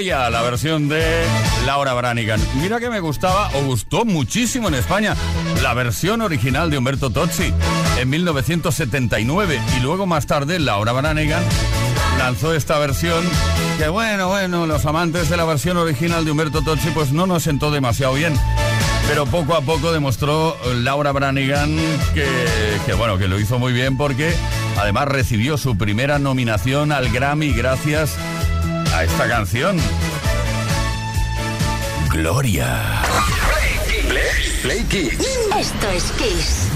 La versión de Laura Branigan. Mira que me gustaba o gustó muchísimo en España la versión original de Humberto Tozzi en 1979 y luego más tarde Laura Branigan lanzó esta versión que bueno, bueno, los amantes de la versión original de Humberto Tozzi pues no nos sentó demasiado bien. Pero poco a poco demostró Laura Branigan que, que bueno, que lo hizo muy bien porque además recibió su primera nominación al Grammy gracias a esta canción. Gloria. Play, Kids. Esto es Kiss.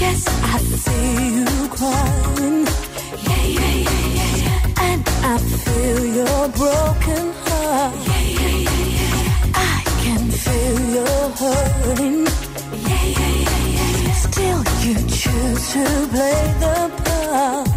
Yes, I see you crying. Yeah, yeah, yeah, yeah, yeah. And I feel your broken heart. Yeah, hurting. Yeah, yeah, yeah, yeah, yeah. Still, you choose to play the part.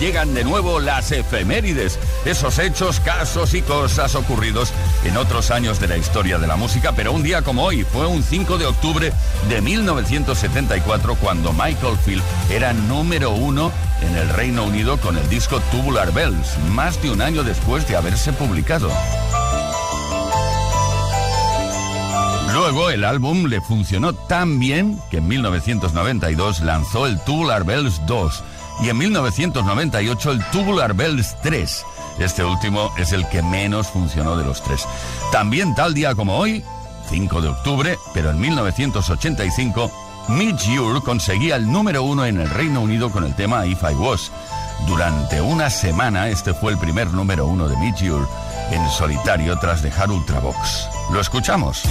Llegan de nuevo las efemérides, esos hechos, casos y cosas ocurridos en otros años de la historia de la música, pero un día como hoy fue un 5 de octubre de 1974 cuando Michael Field era número uno en el Reino Unido con el disco Tubular Bells, más de un año después de haberse publicado. Luego el álbum le funcionó tan bien que en 1992 lanzó el Tubular Bells 2 y en 1998 el Tubular Bells 3. Este último es el que menos funcionó de los tres. También tal día como hoy, 5 de octubre, pero en 1985, Mitch Ure conseguía el número uno en el Reino Unido con el tema If I Was. Durante una semana este fue el primer número uno de Meteor en solitario tras dejar Ultravox. ¿Lo escuchamos?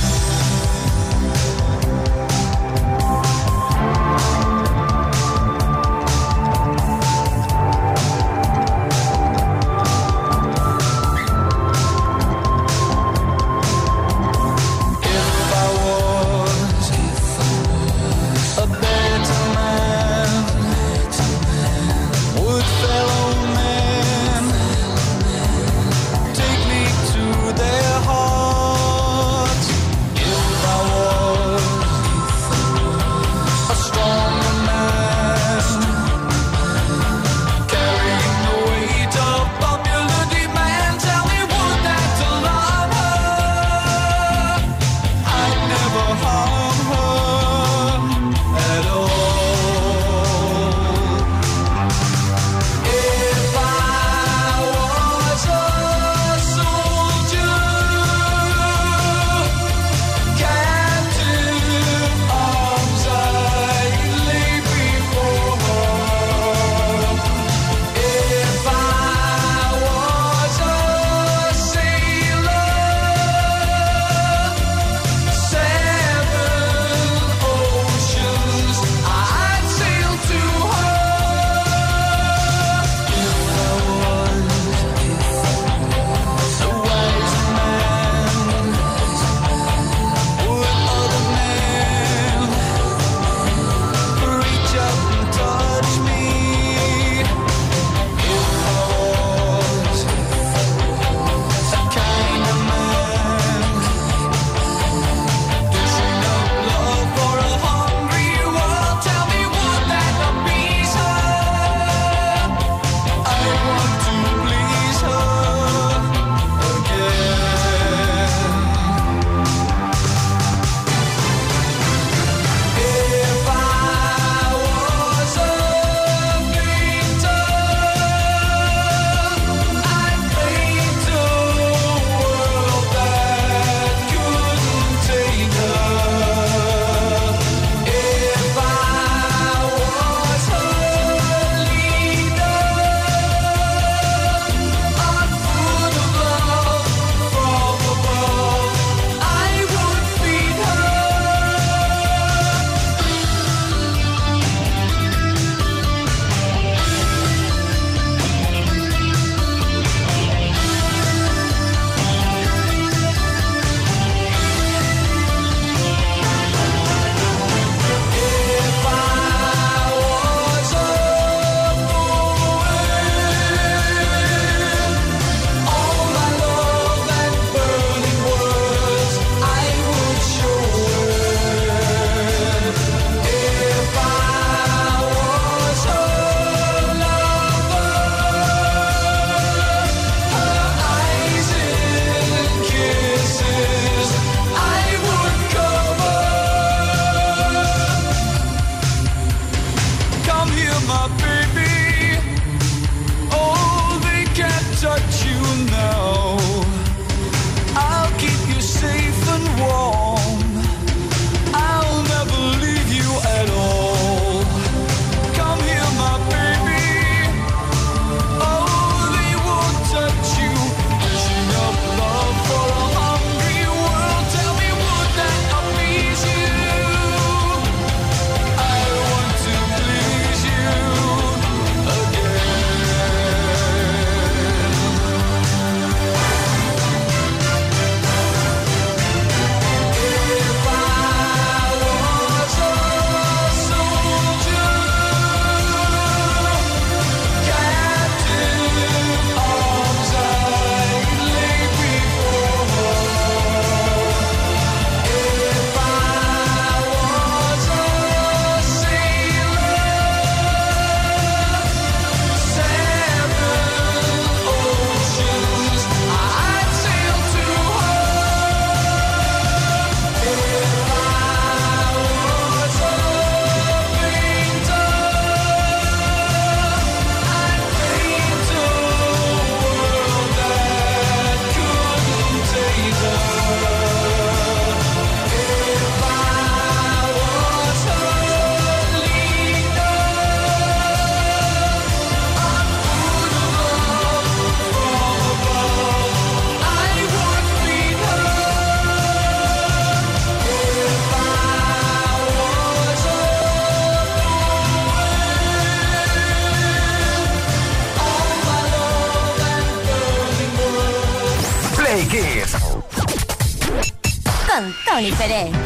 Con Tony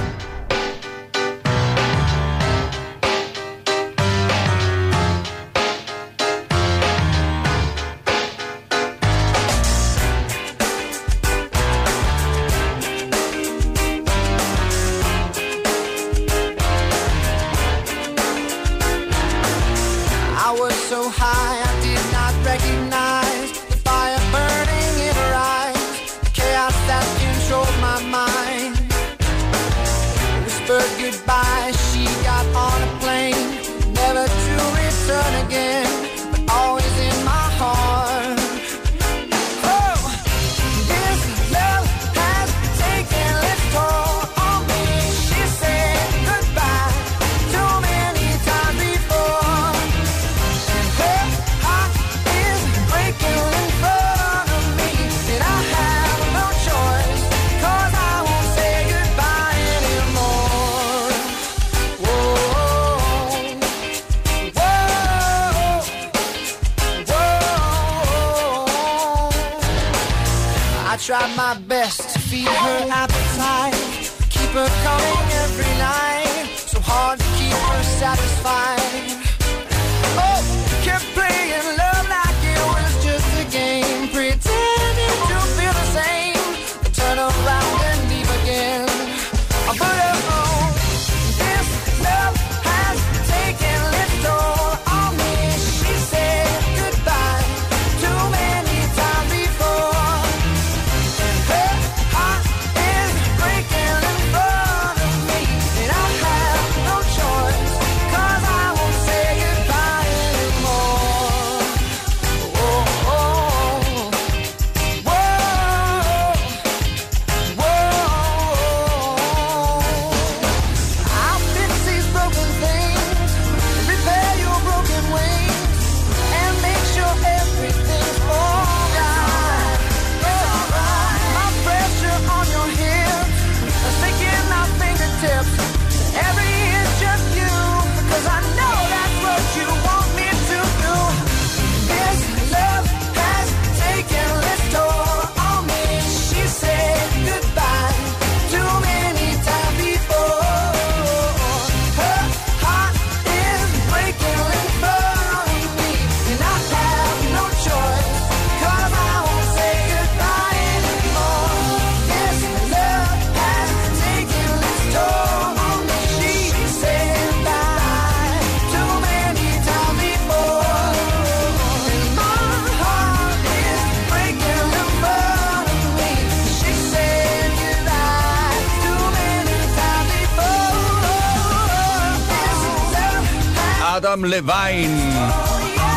Adam Levine.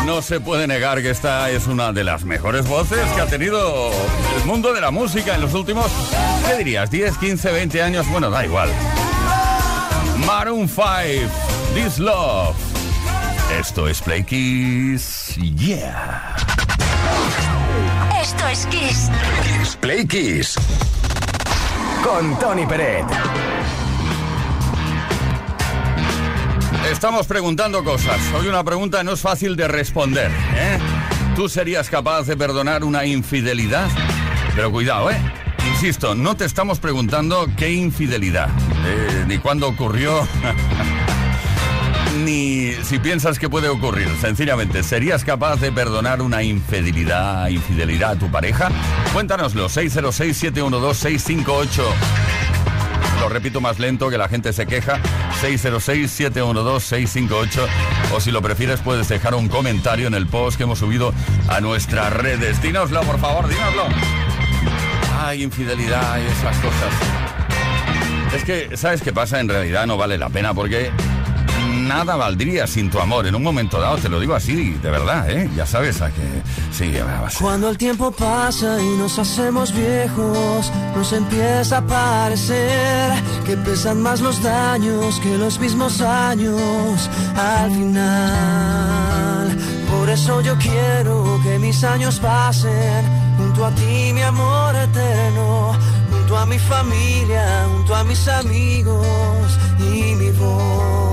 No se puede negar que esta es una de las mejores voces que ha tenido el mundo de la música en los últimos, ¿qué dirías? 10, 15, 20 años, bueno, da igual. Maroon 5, This Love. Esto es Play Kiss, yeah. Esto es Kiss. Kiss Play Kiss. Con Tony Peret. Estamos preguntando cosas. Hoy una pregunta no es fácil de responder. ¿eh? ¿Tú serías capaz de perdonar una infidelidad? Pero cuidado, ¿eh? Insisto, no te estamos preguntando qué infidelidad, eh, ni cuándo ocurrió, ni si piensas que puede ocurrir. Sencillamente, ¿serías capaz de perdonar una infidelidad, infidelidad a tu pareja? Cuéntanoslo, 606-712-658. Lo repito más lento que la gente se queja. 606-712-658. O si lo prefieres, puedes dejar un comentario en el post que hemos subido a nuestras redes. Dínoslo, por favor, dínoslo. Ay, infidelidad y esas cosas. Es que, ¿sabes qué pasa? En realidad no vale la pena porque nada valdría sin tu amor. En un momento dado, te lo digo así, de verdad, ¿eh? Ya sabes a que... Sí. Cuando el tiempo pasa y nos hacemos viejos, nos empieza a parecer que pesan más los daños que los mismos años al final. Por eso yo quiero que mis años pasen junto a ti, mi amor eterno, junto a mi familia, junto a mis amigos y mi voz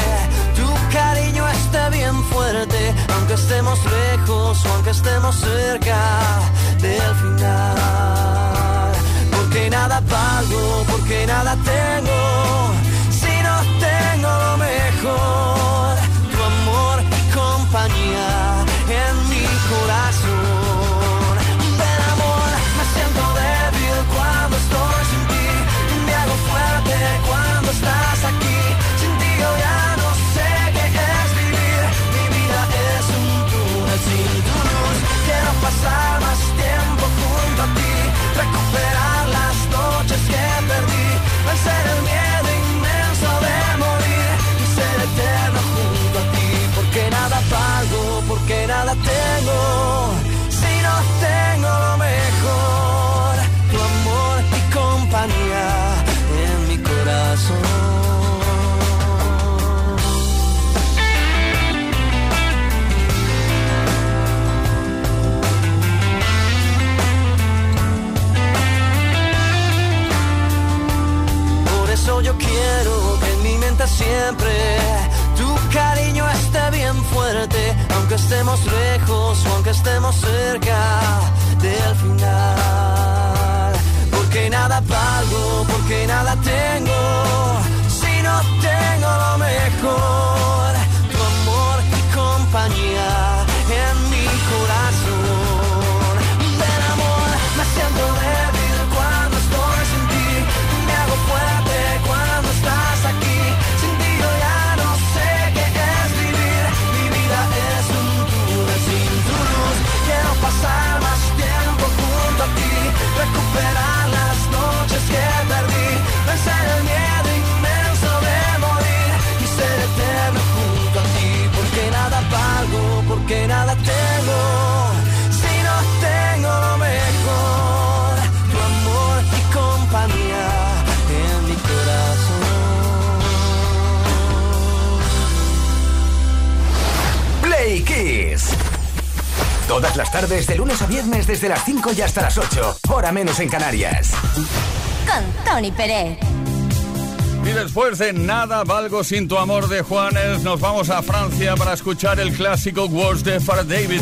aunque estemos lejos, aunque estemos cerca del final. Porque nada pago, porque nada tengo Todas las tardes, de lunes a viernes, desde las 5 y hasta las 8. Hora menos en Canarias. Con Tony Pérez. Y después de Nada Valgo Sin Tu Amor de Juanes, nos vamos a Francia para escuchar el clásico Words de Far David.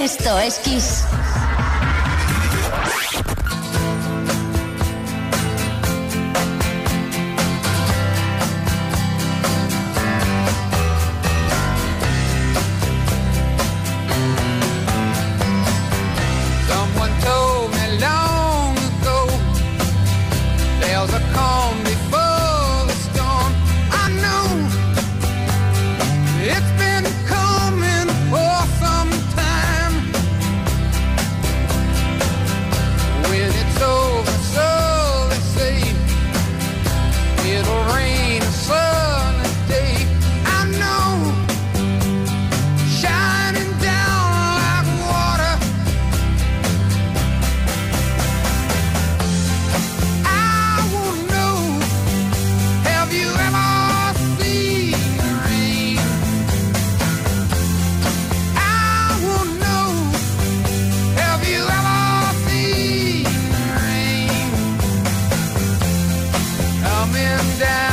Esto es Kiss. coming down.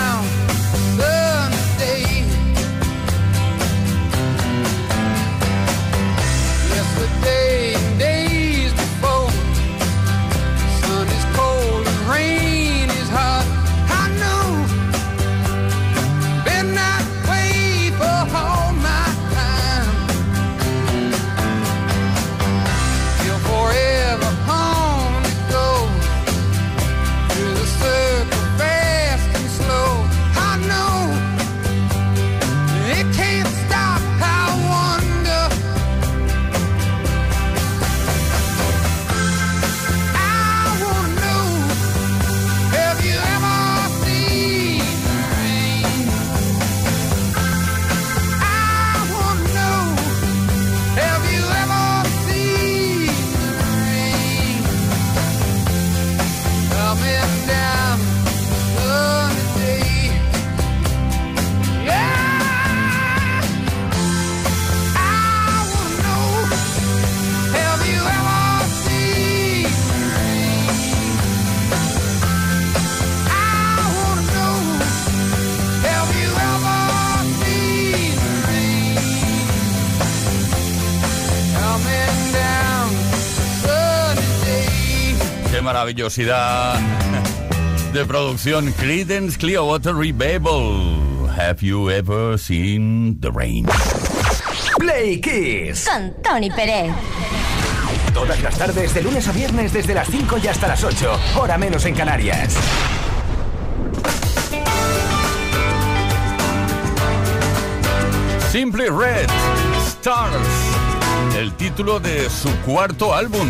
curiosidad de producción Creedence Clearwater Revival. Have you ever seen the rain? Play Kiss con Tony Pérez. Todas las tardes, de lunes a viernes, desde las 5 y hasta las 8, hora menos en Canarias. Simply Red, Stars, el título de su cuarto álbum.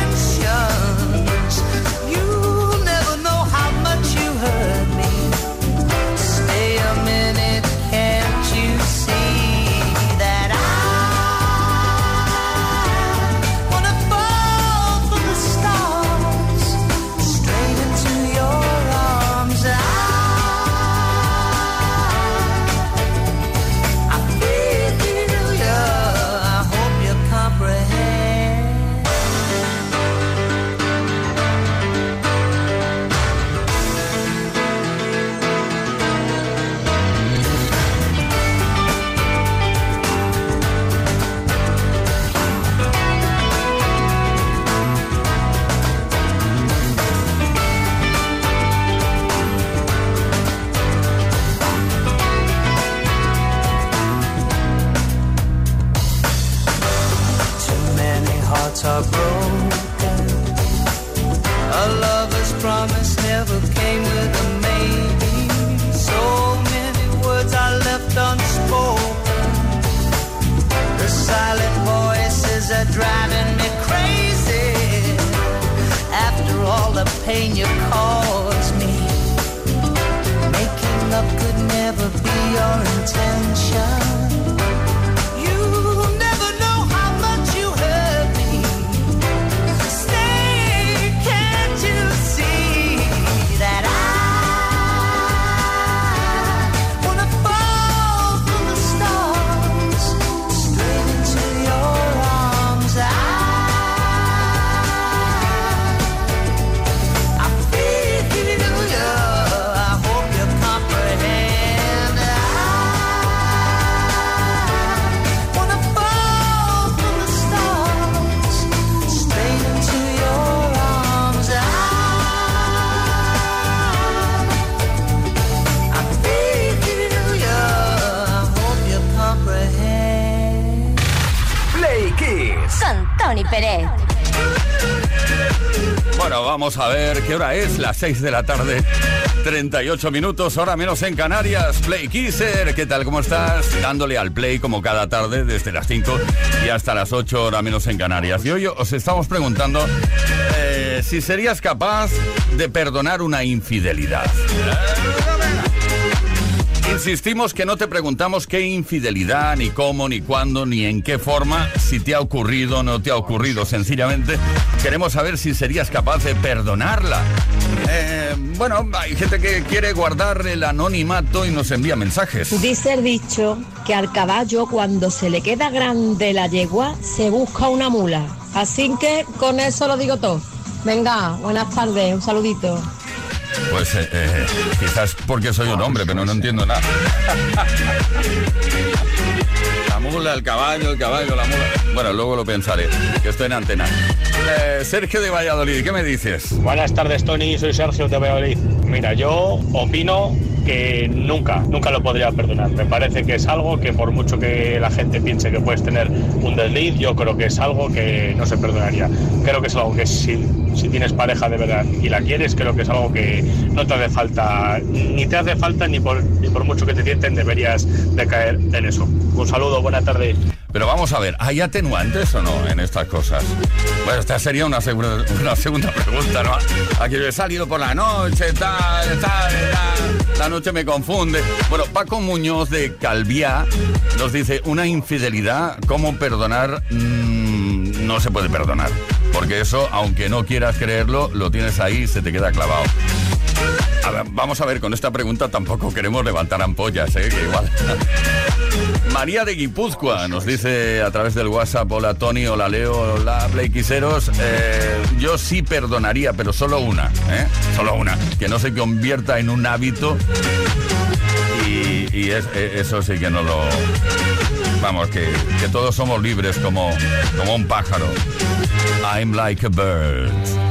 pain you caused me, making love could never be your intention. Bueno, vamos a ver qué hora es, las 6 de la tarde. 38 minutos, hora menos en Canarias. Play Kisser, ¿qué tal? ¿Cómo estás? Dándole al play como cada tarde desde las 5 y hasta las 8, hora menos en Canarias. Y hoy os estamos preguntando eh, si serías capaz de perdonar una infidelidad. Insistimos que no te preguntamos qué infidelidad, ni cómo, ni cuándo, ni en qué forma, si te ha ocurrido o no te ha ocurrido. Sencillamente queremos saber si serías capaz de perdonarla. Eh, bueno, hay gente que quiere guardar el anonimato y nos envía mensajes. Dice el dicho que al caballo cuando se le queda grande la yegua se busca una mula. Así que con eso lo digo todo. Venga, buenas tardes, un saludito. Pues eh, eh, quizás porque soy un hombre, pero no entiendo nada. La mula, el caballo, el caballo, la mula. Bueno, luego lo pensaré, que estoy en antena. Eh, Sergio de Valladolid, ¿qué me dices? Buenas tardes, Tony. Soy Sergio de Valladolid. Mira, yo opino que nunca, nunca lo podría perdonar. Me parece que es algo que por mucho que la gente piense que puedes tener un desliz, yo creo que es algo que no se perdonaría. Creo que es algo que si, si tienes pareja de verdad y la quieres, creo que es algo que no te hace falta, ni te hace falta ni por, ni por mucho que te sienten deberías de caer en eso. Un saludo, buena tarde. Pero vamos a ver, ¿hay atenuantes o no en estas cosas? Bueno, esta sería una, una segunda pregunta, ¿no? Aquí he salido por la noche, tal, tal, tal. La noche me confunde. Bueno, Paco Muñoz de Calviá nos dice, una infidelidad, ¿cómo perdonar? Mm, no se puede perdonar. Porque eso, aunque no quieras creerlo, lo tienes ahí y se te queda clavado. Vamos a ver, con esta pregunta tampoco queremos levantar ampollas, ¿eh? Que igual... María de Guipúzcoa nos dice a través del WhatsApp, hola Tony, hola Leo, hola Playquiseros, eh, yo sí perdonaría, pero solo una, ¿eh? Solo una, que no se convierta en un hábito y, eh, eso sí que no lo... Vamos, que, que todos somos libres como, como un pájaro. I'm like a bird.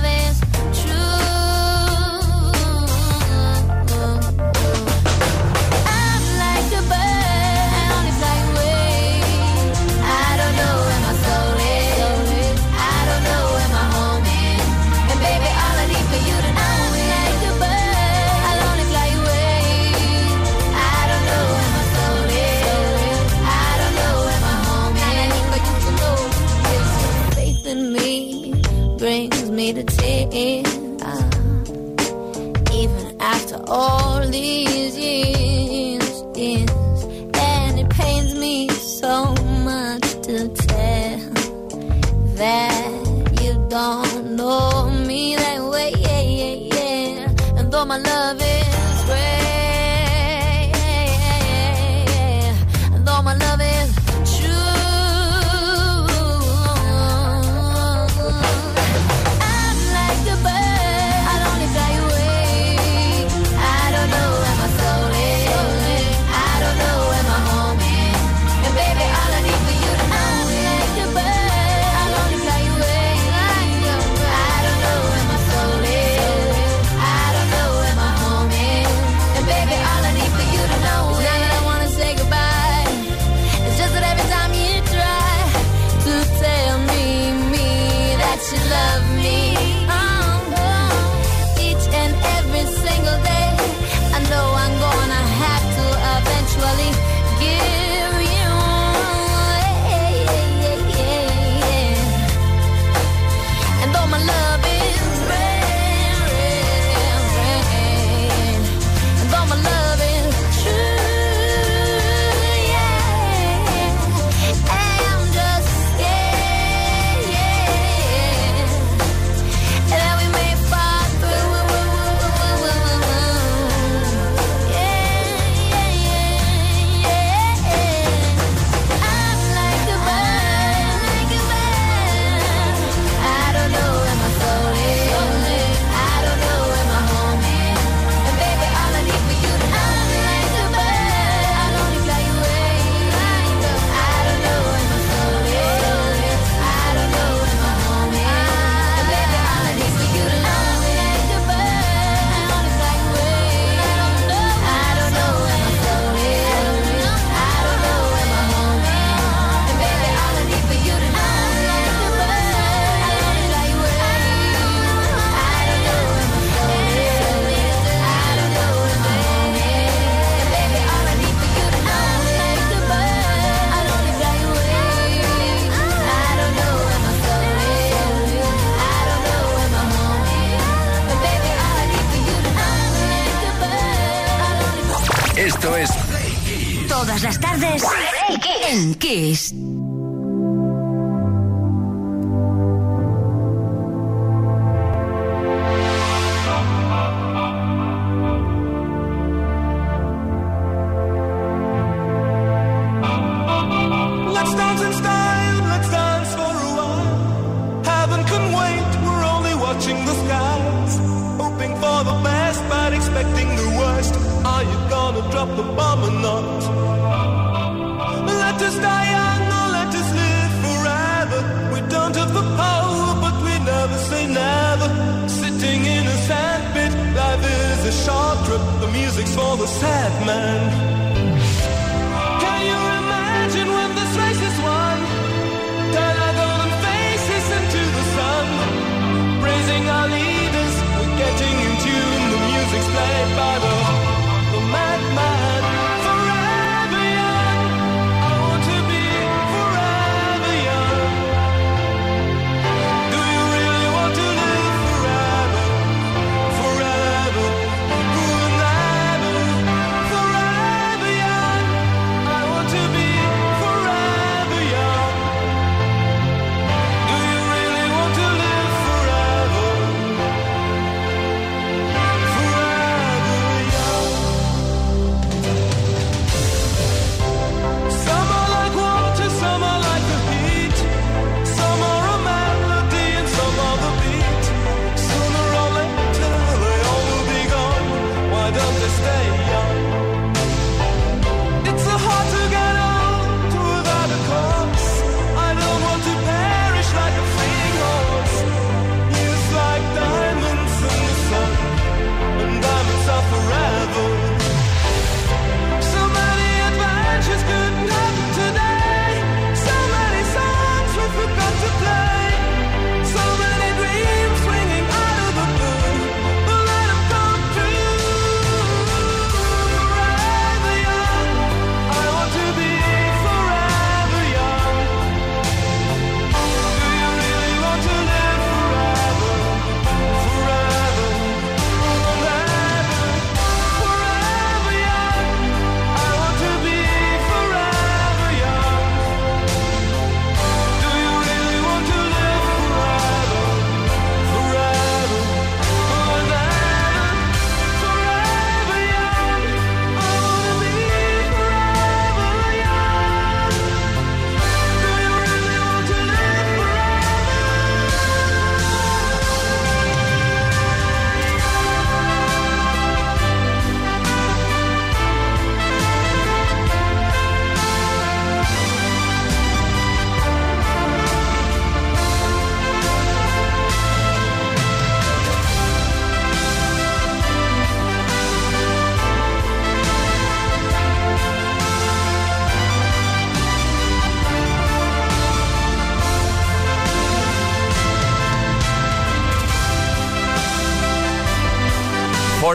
in. Uh, even after all. en Kiss.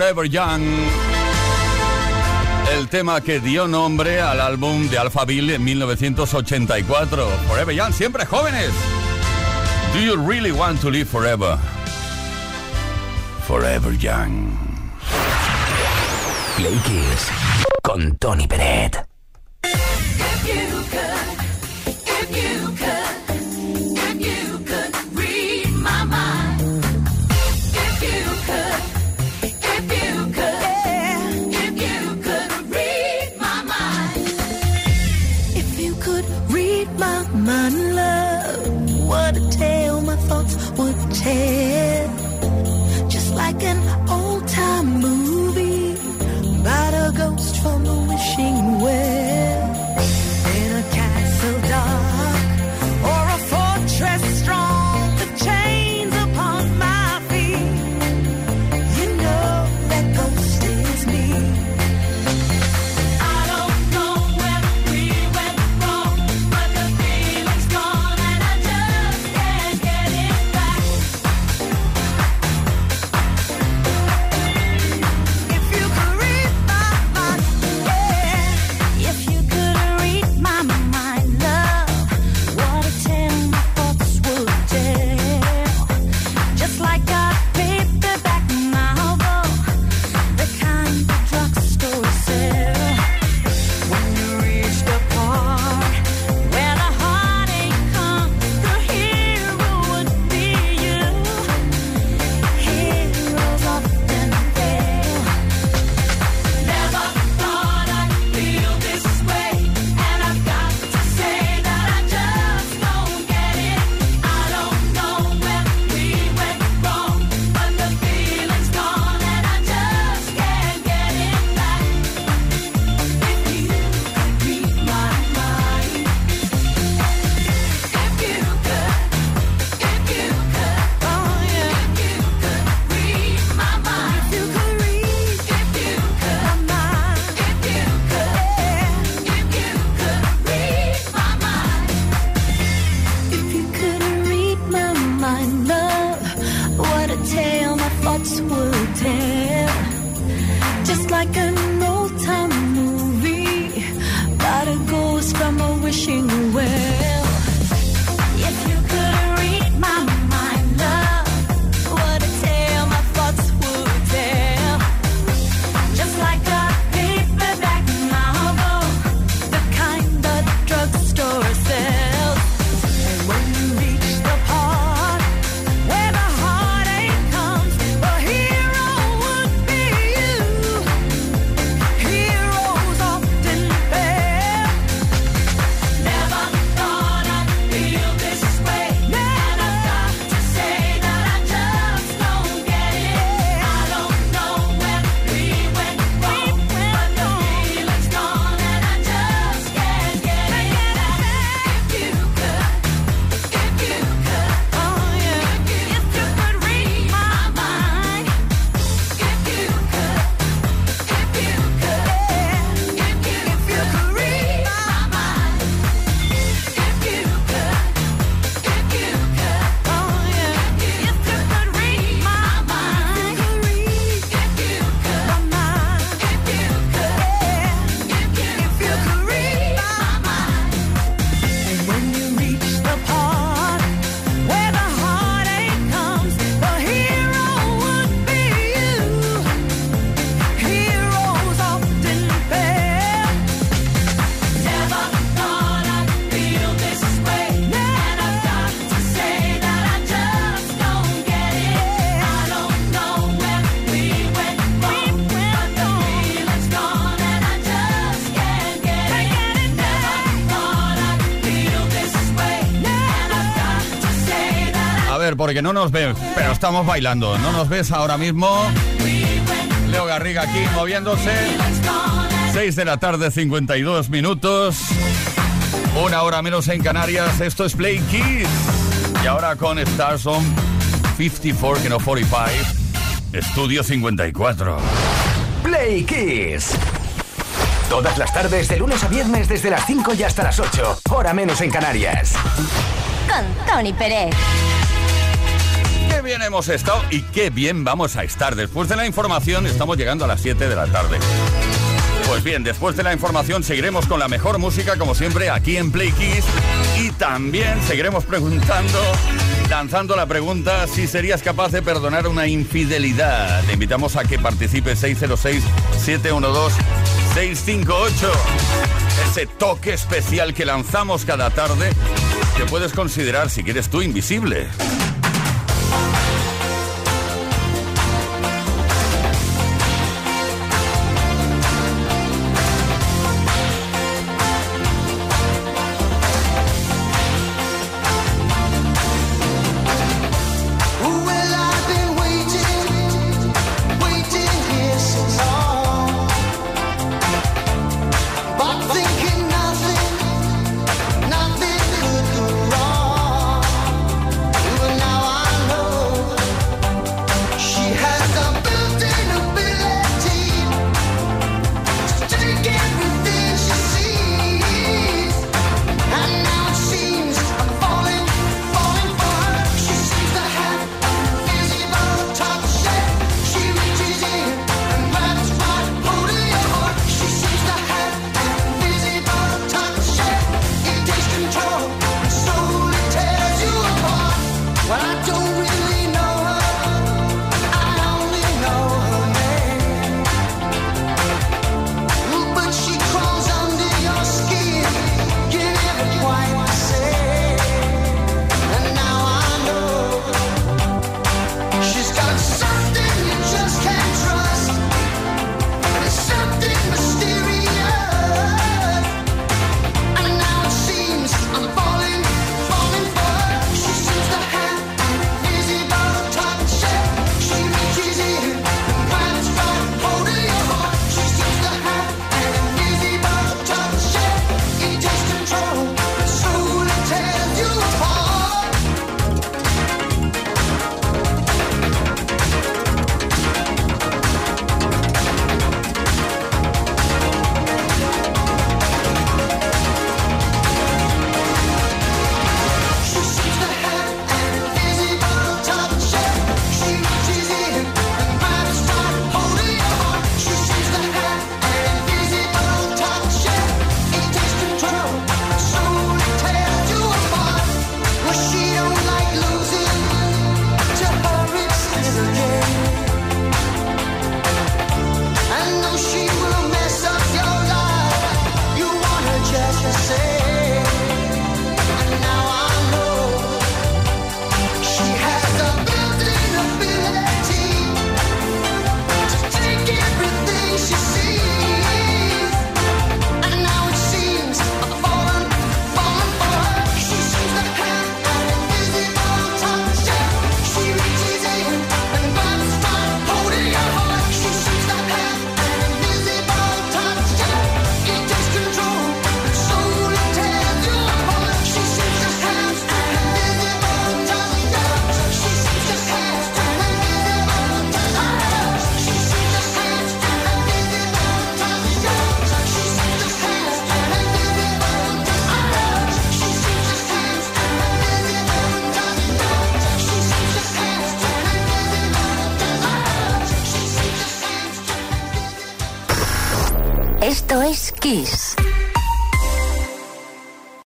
Forever Young. El tema que dio nombre al álbum de Alphaville en 1984. Forever Young, siempre jóvenes. Do you really want to live forever? Forever Young. Play Kiss con Tony Peret. no nos ve, pero estamos bailando. No nos ves ahora mismo. Leo Garriga aquí moviéndose. 6 de la tarde, 52 minutos. Una hora menos en Canarias. Esto es Play Kids. Y ahora con Stars on 54, que no 45. Estudio 54. Play Kids. Todas las tardes, de lunes a viernes, desde las 5 y hasta las 8. Hora menos en Canarias. Con Tony Pérez bien hemos estado y qué bien vamos a estar. Después de la información estamos llegando a las 7 de la tarde. Pues bien, después de la información seguiremos con la mejor música como siempre aquí en Play Kiss y también seguiremos preguntando, lanzando la pregunta si serías capaz de perdonar una infidelidad. Te invitamos a que participes 606 712 658. Ese toque especial que lanzamos cada tarde que puedes considerar si quieres tú invisible.